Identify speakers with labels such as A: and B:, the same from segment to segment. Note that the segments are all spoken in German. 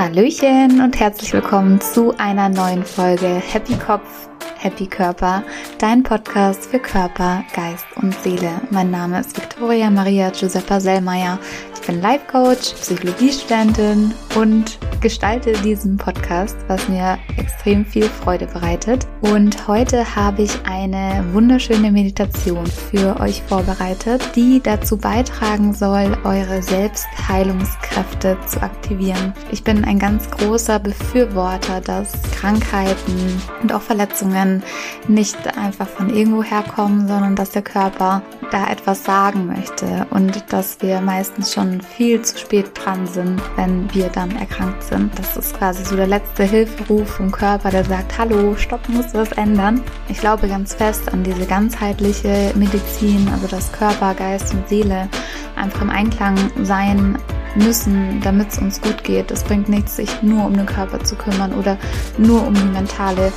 A: Hallöchen und herzlich willkommen zu einer neuen Folge Happy Kopf, Happy Körper, dein Podcast für Körper, Geist und Seele. Mein Name ist Victoria Maria Giuseppa Sellmeier. Ich bin Life Coach, Psychologiestudentin und gestalte diesen Podcast, was mir extrem viel Freude bereitet. Und heute habe ich eine wunderschöne Meditation für euch vorbereitet, die dazu beitragen soll, eure Selbstheilungskräfte zu aktivieren. Ich bin ein ganz großer Befürworter, dass Krankheiten und auch Verletzungen nicht einfach von irgendwo herkommen, sondern dass der Körper da etwas sagen möchte und dass wir meistens schon viel zu spät dran sind, wenn wir dann erkrankt sind. Das ist quasi so der letzte Hilferuf vom Körper, der sagt, hallo, stopp, muss was ändern. Ich glaube ganz fest an diese ganzheitliche Medizin, also dass Körper, Geist und Seele einfach im Einklang sein müssen, damit es uns gut geht. Es bringt nichts, sich nur um den Körper zu kümmern oder nur um die mentale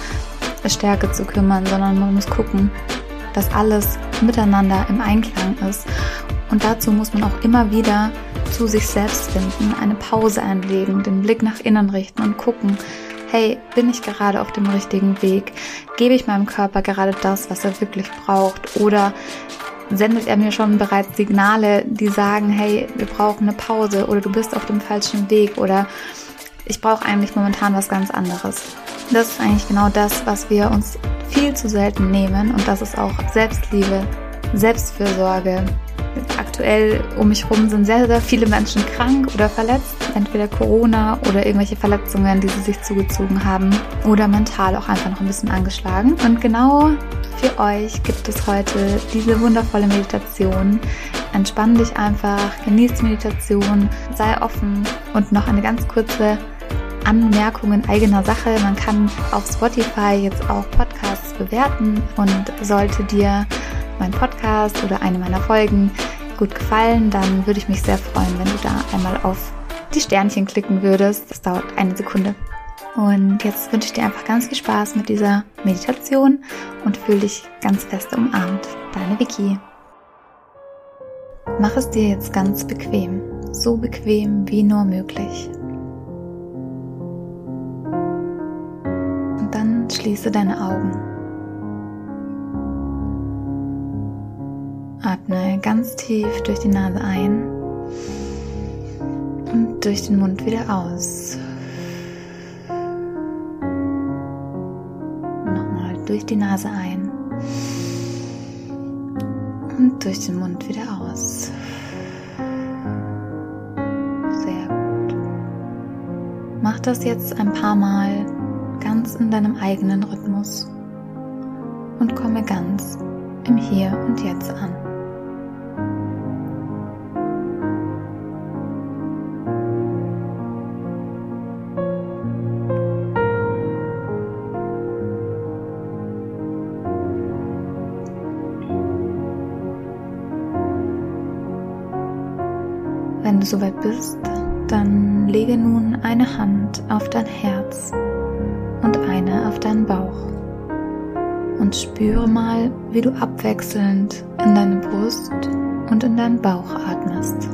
A: Stärke zu kümmern, sondern man muss gucken, dass alles miteinander im Einklang ist. Und dazu muss man auch immer wieder zu sich selbst finden, eine Pause einlegen, den Blick nach innen richten und gucken, hey, bin ich gerade auf dem richtigen Weg? Gebe ich meinem Körper gerade das, was er wirklich braucht? Oder sendet er mir schon bereits Signale, die sagen, hey, wir brauchen eine Pause oder du bist auf dem falschen Weg oder ich brauche eigentlich momentan was ganz anderes. Das ist eigentlich genau das, was wir uns viel zu selten nehmen und das ist auch Selbstliebe, Selbstfürsorge. Aktuell um mich herum sind sehr, sehr viele Menschen krank oder verletzt, entweder Corona oder irgendwelche Verletzungen, die sie sich zugezogen haben oder mental auch einfach noch ein bisschen angeschlagen. Und genau für euch gibt es heute diese wundervolle Meditation. Entspann dich einfach, genieß die Meditation, sei offen und noch eine ganz kurze Anmerkung in eigener Sache. Man kann auf Spotify jetzt auch Podcasts bewerten und sollte dir mein Podcast oder eine meiner Folgen gut gefallen, dann würde ich mich sehr freuen, wenn du da einmal auf die Sternchen klicken würdest. Das dauert eine Sekunde. Und jetzt wünsche ich dir einfach ganz viel Spaß mit dieser Meditation und fühle dich ganz fest umarmt. Deine Vicky. Mach es dir jetzt ganz bequem, so bequem wie nur möglich. Und dann schließe deine Augen. Atme ganz tief durch die Nase ein und durch den Mund wieder aus. durch die Nase ein und durch den Mund wieder aus. Sehr gut. Mach das jetzt ein paar Mal ganz in deinem eigenen Rhythmus und komme ganz im Hier und Jetzt an. Du soweit bist, dann lege nun eine Hand auf dein Herz und eine auf deinen Bauch und spüre mal, wie du abwechselnd in deine Brust und in deinen Bauch atmest.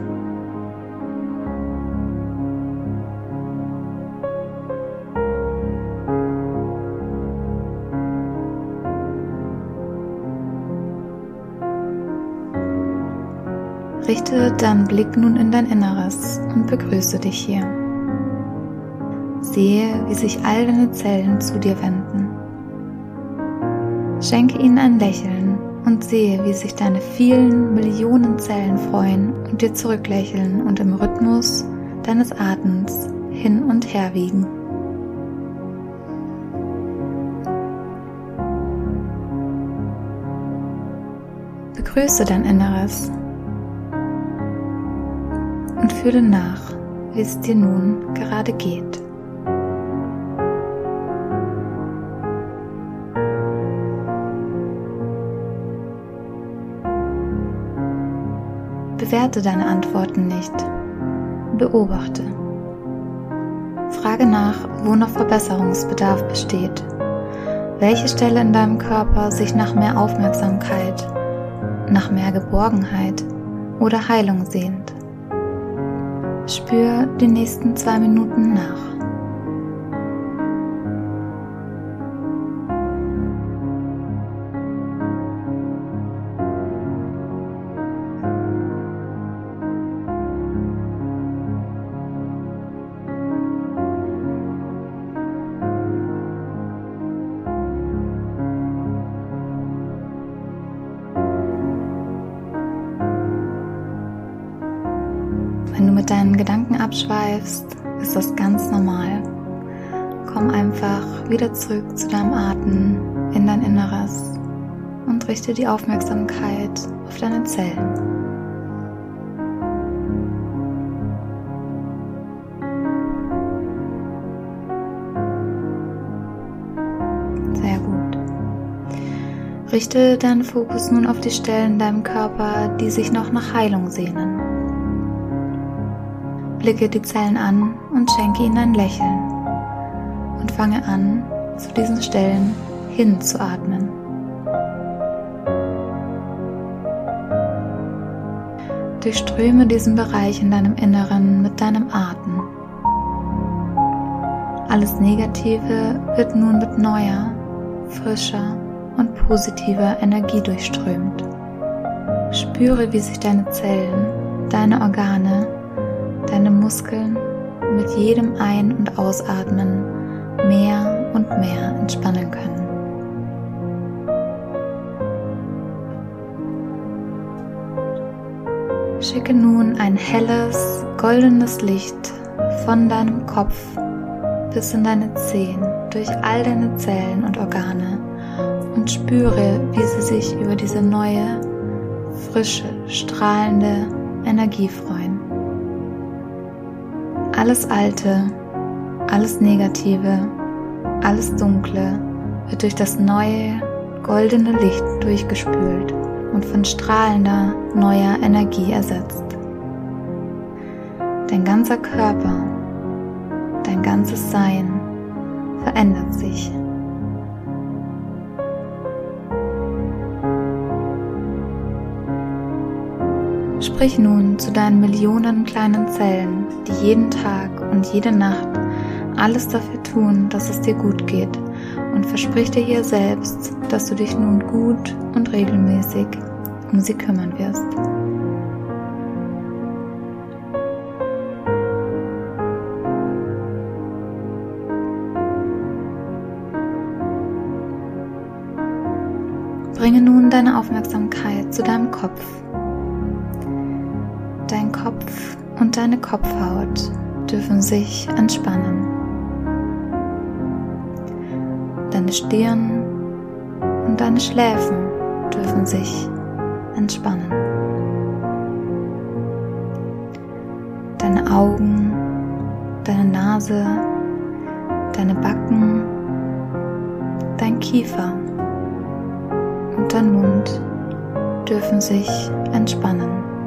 A: Richte deinen Blick nun in dein Inneres und begrüße dich hier. Sehe, wie sich all deine Zellen zu dir wenden. Schenke ihnen ein Lächeln und sehe, wie sich deine vielen Millionen Zellen freuen und dir zurücklächeln und im Rhythmus deines Atems hin und her wiegen. Begrüße dein Inneres und fühle nach, wie es dir nun gerade geht. Bewerte deine Antworten nicht. Beobachte. Frage nach, wo noch Verbesserungsbedarf besteht. Welche Stelle in deinem Körper sich nach mehr Aufmerksamkeit, nach mehr Geborgenheit oder Heilung sehnt. Spür die nächsten zwei Minuten nach. Wenn du mit deinen Gedanken abschweifst, ist das ganz normal. Komm einfach wieder zurück zu deinem Atem in dein Inneres und richte die Aufmerksamkeit auf deine Zellen. Sehr gut. Richte deinen Fokus nun auf die Stellen in deinem Körper, die sich noch nach Heilung sehnen. Blicke die Zellen an und schenke ihnen ein Lächeln und fange an, zu diesen Stellen hinzuatmen. Durchströme diesen Bereich in deinem Inneren mit deinem Atem. Alles Negative wird nun mit neuer, frischer und positiver Energie durchströmt. Spüre, wie sich deine Zellen, deine Organe deine Muskeln mit jedem Ein- und Ausatmen mehr und mehr entspannen können. Schicke nun ein helles, goldenes Licht von deinem Kopf bis in deine Zehen durch all deine Zellen und Organe und spüre, wie sie sich über diese neue, frische, strahlende Energie freuen. Alles Alte, alles Negative, alles Dunkle wird durch das neue, goldene Licht durchgespült und von strahlender, neuer Energie ersetzt. Dein ganzer Körper, dein ganzes Sein verändert sich. Sprich nun zu deinen Millionen kleinen Zellen, die jeden Tag und jede Nacht alles dafür tun, dass es dir gut geht und versprich dir hier selbst, dass du dich nun gut und regelmäßig um sie kümmern wirst. Bringe nun deine Aufmerksamkeit zu deinem Kopf und deine Kopfhaut dürfen sich entspannen. Deine Stirn und deine Schläfen dürfen sich entspannen. Deine Augen, deine Nase, deine Backen, dein Kiefer und dein Mund dürfen sich entspannen.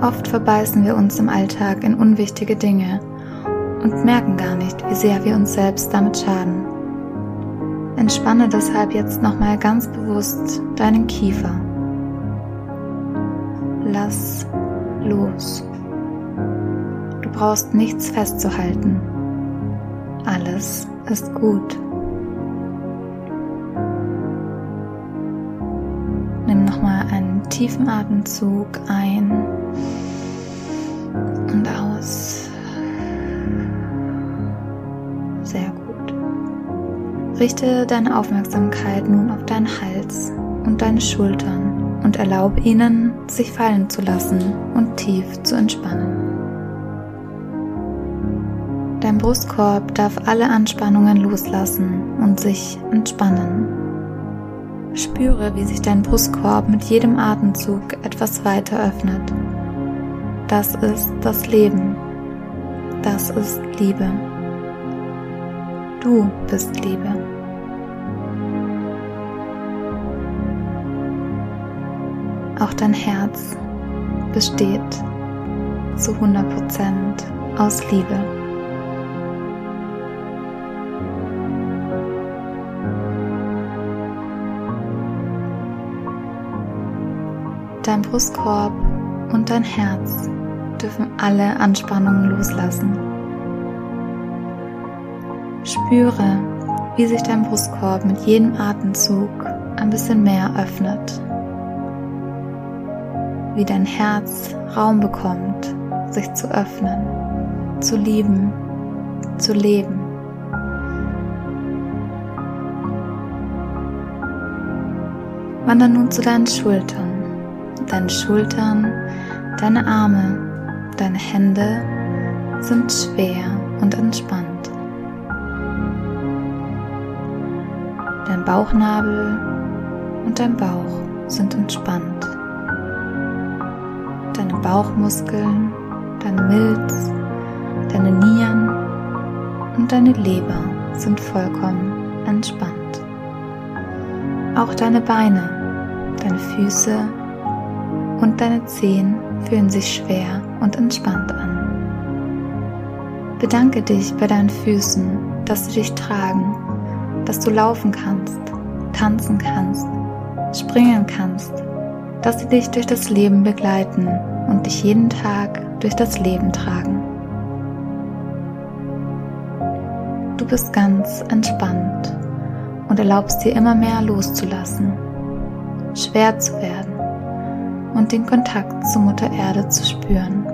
A: Oft verbeißen wir uns im Alltag in unwichtige Dinge und merken gar nicht, wie sehr wir uns selbst damit schaden. Entspanne deshalb jetzt nochmal ganz bewusst deinen Kiefer. Lass los. Du brauchst nichts festzuhalten. Alles ist gut. Nimm nochmal einen tiefen Atemzug ein Richte deine Aufmerksamkeit nun auf deinen Hals und deine Schultern und erlaube ihnen, sich fallen zu lassen und tief zu entspannen. Dein Brustkorb darf alle Anspannungen loslassen und sich entspannen. Spüre, wie sich dein Brustkorb mit jedem Atemzug etwas weiter öffnet. Das ist das Leben. Das ist Liebe. Du bist Liebe. Auch dein Herz besteht zu 100% aus Liebe. Dein Brustkorb und dein Herz dürfen alle Anspannungen loslassen. Spüre, wie sich dein Brustkorb mit jedem Atemzug ein bisschen mehr öffnet. Wie dein Herz Raum bekommt, sich zu öffnen, zu lieben, zu leben. Wander nun zu deinen Schultern. Deine Schultern, deine Arme, deine Hände sind schwer und entspannt. Bauchnabel und dein Bauch sind entspannt. Deine Bauchmuskeln, deine Milz, deine Nieren und deine Leber sind vollkommen entspannt. Auch deine Beine, deine Füße und deine Zehen fühlen sich schwer und entspannt an. Bedanke dich bei deinen Füßen, dass sie dich tragen, dass du laufen kannst, tanzen kannst, springen kannst, dass sie dich durch das Leben begleiten und dich jeden Tag durch das Leben tragen. Du bist ganz entspannt und erlaubst dir immer mehr loszulassen, schwer zu werden und den Kontakt zur Mutter Erde zu spüren.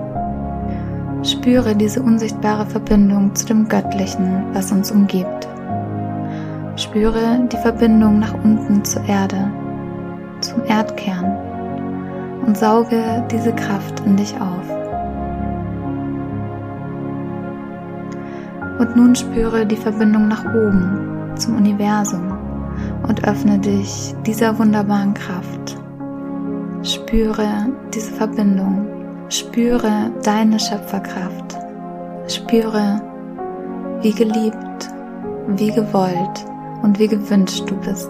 A: Spüre diese unsichtbare Verbindung zu dem Göttlichen, was uns umgibt. Spüre die Verbindung nach unten zur Erde, zum Erdkern und sauge diese Kraft in dich auf. Und nun spüre die Verbindung nach oben zum Universum und öffne dich dieser wunderbaren Kraft. Spüre diese Verbindung. Spüre deine Schöpferkraft. Spüre, wie geliebt, wie gewollt und wie gewünscht du bist.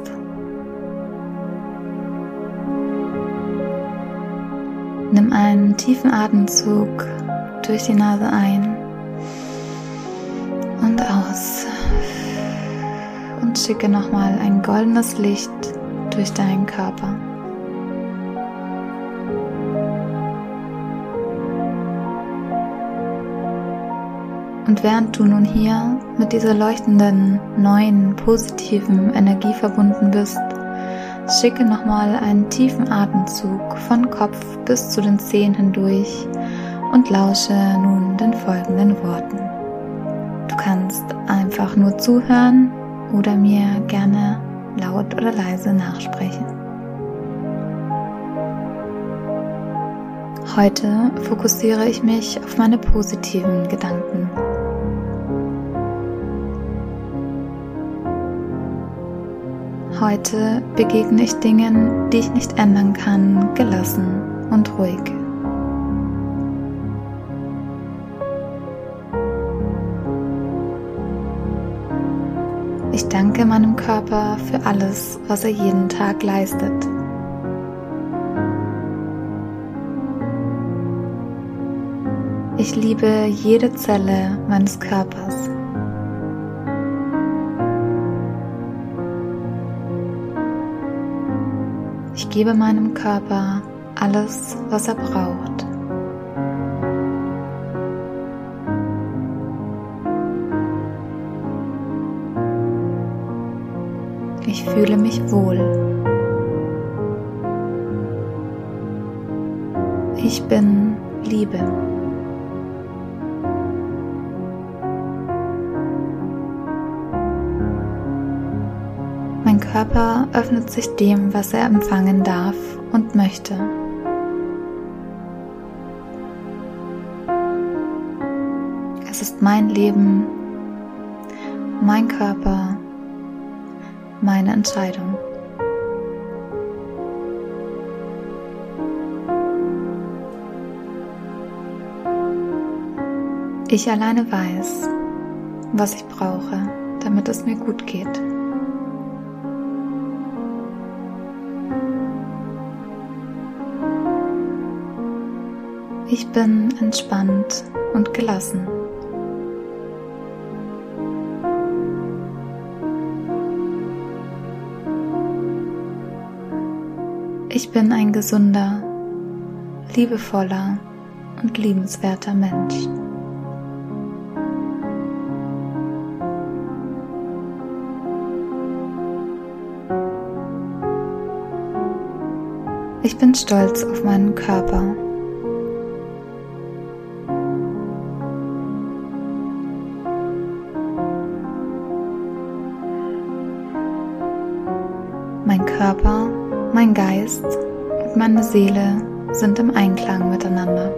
A: Nimm einen tiefen Atemzug durch die Nase ein und aus und schicke nochmal ein goldenes Licht durch deinen Körper. Und während du nun hier mit dieser leuchtenden, neuen, positiven Energie verbunden bist, schicke nochmal einen tiefen Atemzug von Kopf bis zu den Zehen hindurch und lausche nun den folgenden Worten. Du kannst einfach nur zuhören oder mir gerne laut oder leise nachsprechen. Heute fokussiere ich mich auf meine positiven Gedanken. Heute begegne ich Dingen, die ich nicht ändern kann, gelassen und ruhig. Ich danke meinem Körper für alles, was er jeden Tag leistet. Ich liebe jede Zelle meines Körpers. Ich gebe meinem Körper alles, was er braucht. Ich fühle mich wohl. Ich bin Liebe. Körper öffnet sich dem, was er empfangen darf und möchte. Es ist mein Leben, mein Körper, meine Entscheidung. Ich alleine weiß, was ich brauche, damit es mir gut geht. Ich bin entspannt und gelassen. Ich bin ein gesunder, liebevoller und liebenswerter Mensch. Ich bin stolz auf meinen Körper. Seele sind im Einklang miteinander.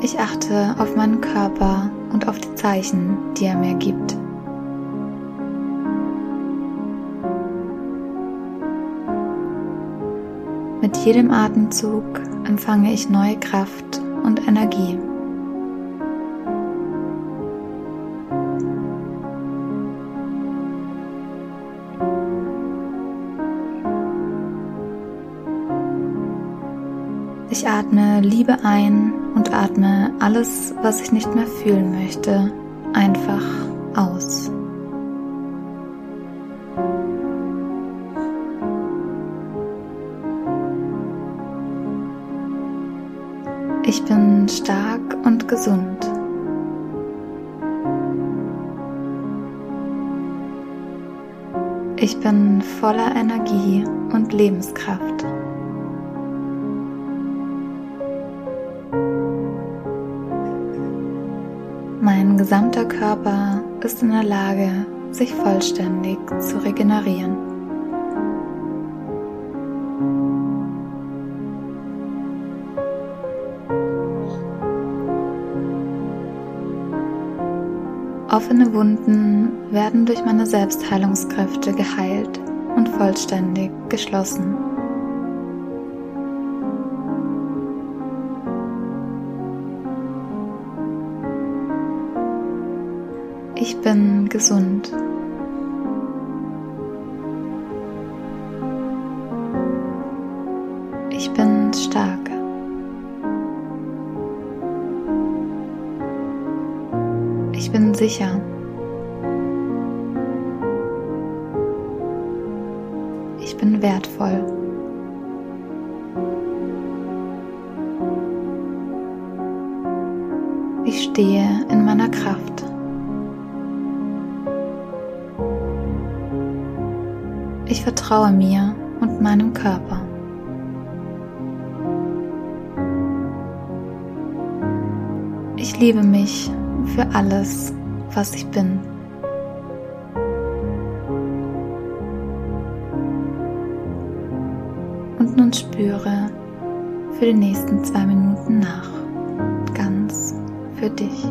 A: Ich achte auf meinen Körper und auf die Zeichen, die er mir gibt. Mit jedem Atemzug empfange ich neue Kraft und Energie. Liebe ein und atme alles, was ich nicht mehr fühlen möchte, einfach aus. Ich bin stark und gesund. Ich bin voller Energie und Lebenskraft. Körper ist in der Lage, sich vollständig zu regenerieren. Offene Wunden werden durch meine Selbstheilungskräfte geheilt und vollständig geschlossen. Ich bin gesund. Ich bin stark. Ich bin sicher. Ich bin wertvoll. Ich stehe in meiner Kraft. Ich vertraue mir und meinem Körper. Ich liebe mich für alles, was ich bin. Und nun spüre für die nächsten zwei Minuten nach, ganz für dich.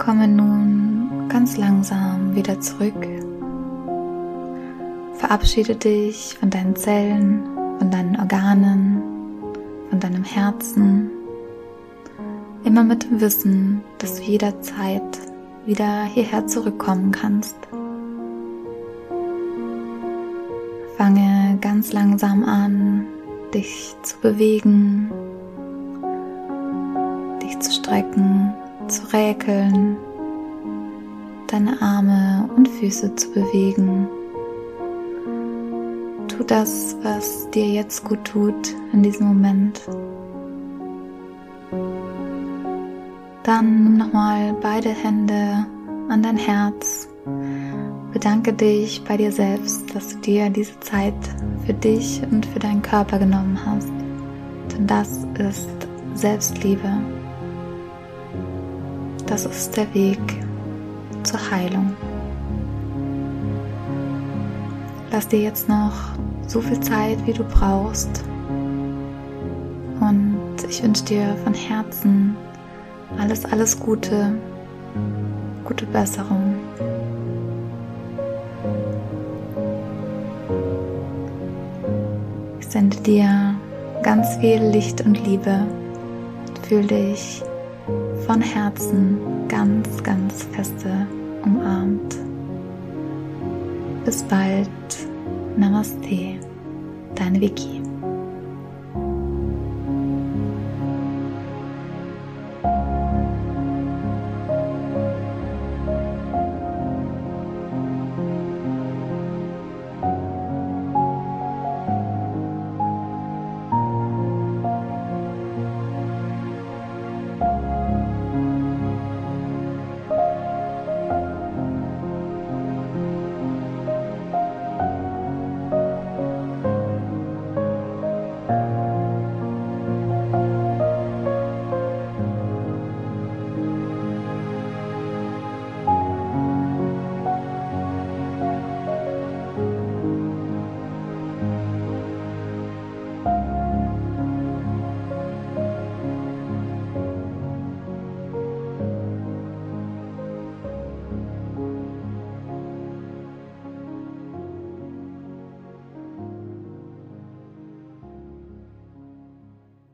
A: Komme nun ganz langsam wieder zurück. Verabschiede dich von deinen Zellen, von deinen Organen, von deinem Herzen. Immer mit dem Wissen, dass du jederzeit wieder hierher zurückkommen kannst. Fange ganz langsam an, dich zu bewegen, dich zu strecken zu räkeln, deine Arme und Füße zu bewegen. Tu das, was dir jetzt gut tut in diesem Moment. Dann nimm nochmal beide Hände an dein Herz, Bedanke dich bei dir selbst, dass du dir diese Zeit für dich und für deinen Körper genommen hast. Denn das ist Selbstliebe. Das ist der Weg zur Heilung. Lass dir jetzt noch so viel Zeit, wie du brauchst. Und ich wünsche dir von Herzen alles, alles Gute, gute Besserung. Ich sende dir ganz viel Licht und Liebe. Fühl dich von Herzen ganz, ganz feste umarmt. Bis bald. Namaste. Deine Vicky.